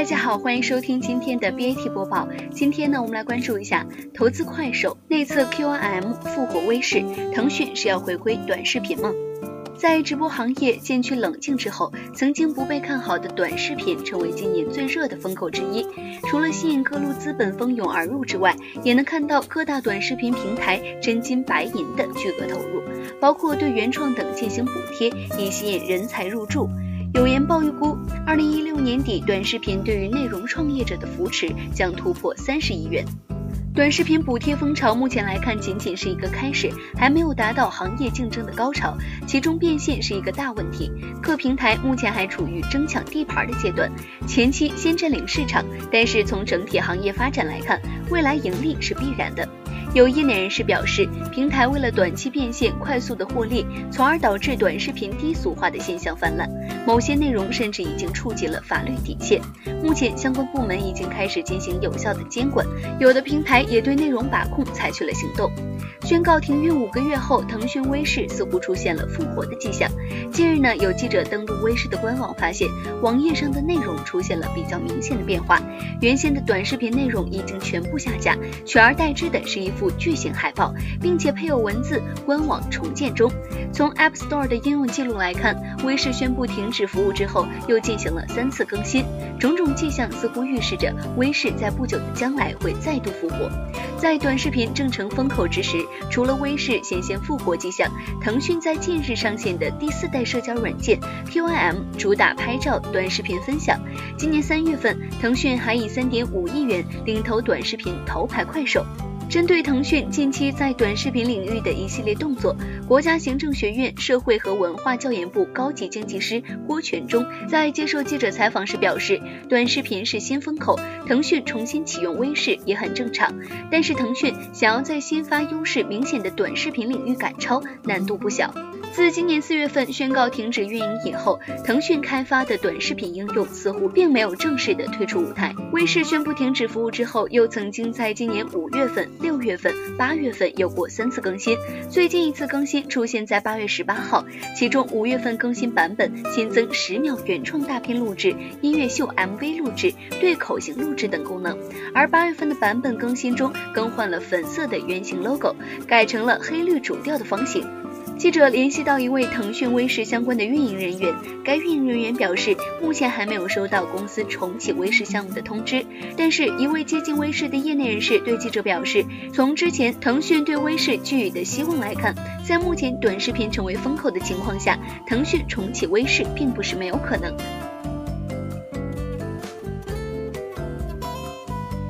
大家好，欢迎收听今天的 BAT 播报。今天呢，我们来关注一下投资快手内测 QRM 复活微视，腾讯是要回归短视频吗？在直播行业渐趋冷静之后，曾经不被看好的短视频成为今年最热的风口之一。除了吸引各路资本蜂拥而入之外，也能看到各大短视频平台真金白银的巨额投入，包括对原创等进行补贴，以吸引人才入驻。有研报预估，二零一六年底，短视频对于内容创业者的扶持将突破三十亿元。短视频补贴风潮目前来看仅仅是一个开始，还没有达到行业竞争的高潮，其中变现是一个大问题。各平台目前还处于争抢地盘的阶段，前期先占领市场，但是从整体行业发展来看，未来盈利是必然的。有业内人士表示，平台为了短期变现、快速的获利，从而导致短视频低俗化的现象泛滥，某些内容甚至已经触及了法律底线。目前，相关部门已经开始进行有效的监管，有的平台也对内容把控采取了行动。宣告停运五个月后，腾讯微视似乎出现了复活的迹象。近日呢，有记者登录微视的官网，发现网页上的内容出现了比较明显的变化，原先的短视频内容已经全部下架，取而代之的是一。幅巨型海报，并且配有文字“官网重建中”。从 App Store 的应用记录来看，微视宣布停止服务之后，又进行了三次更新，种种迹象似乎预示着微视在不久的将来会再度复活。在短视频正成风口之时，除了微视显现复活迹象，腾讯在近日上线的第四代社交软件 QIM 主打拍照短视频分享。今年三月份，腾讯还以三点五亿元领投短视频头牌快手。针对腾讯近期在短视频领域的一系列动作，国家行政学院社会和文化教研部高级经济师郭全忠在接受记者采访时表示，短视频是新风口，腾讯重新启用微视也很正常。但是腾讯想要在新发优势明显的短视频领域赶超，难度不小。自今年四月份宣告停止运营以后，腾讯开发的短视频应用似乎并没有正式的退出舞台。微视宣布停止服务之后，又曾经在今年五月份、六月份、八月份有过三次更新。最近一次更新出现在八月十八号，其中五月份更新版本新增十秒原创大片录制、音乐秀 MV 录制、对口型录制等功能，而八月份的版本更新中更换了粉色的圆形 logo，改成了黑绿主调的方形。记者联系到一位腾讯微视相关的运营人员，该运营人员表示，目前还没有收到公司重启微视项目的通知。但是，一位接近微视的业内人士对记者表示，从之前腾讯对微视寄予的希望来看，在目前短视频成为风口的情况下，腾讯重启微视并不是没有可能。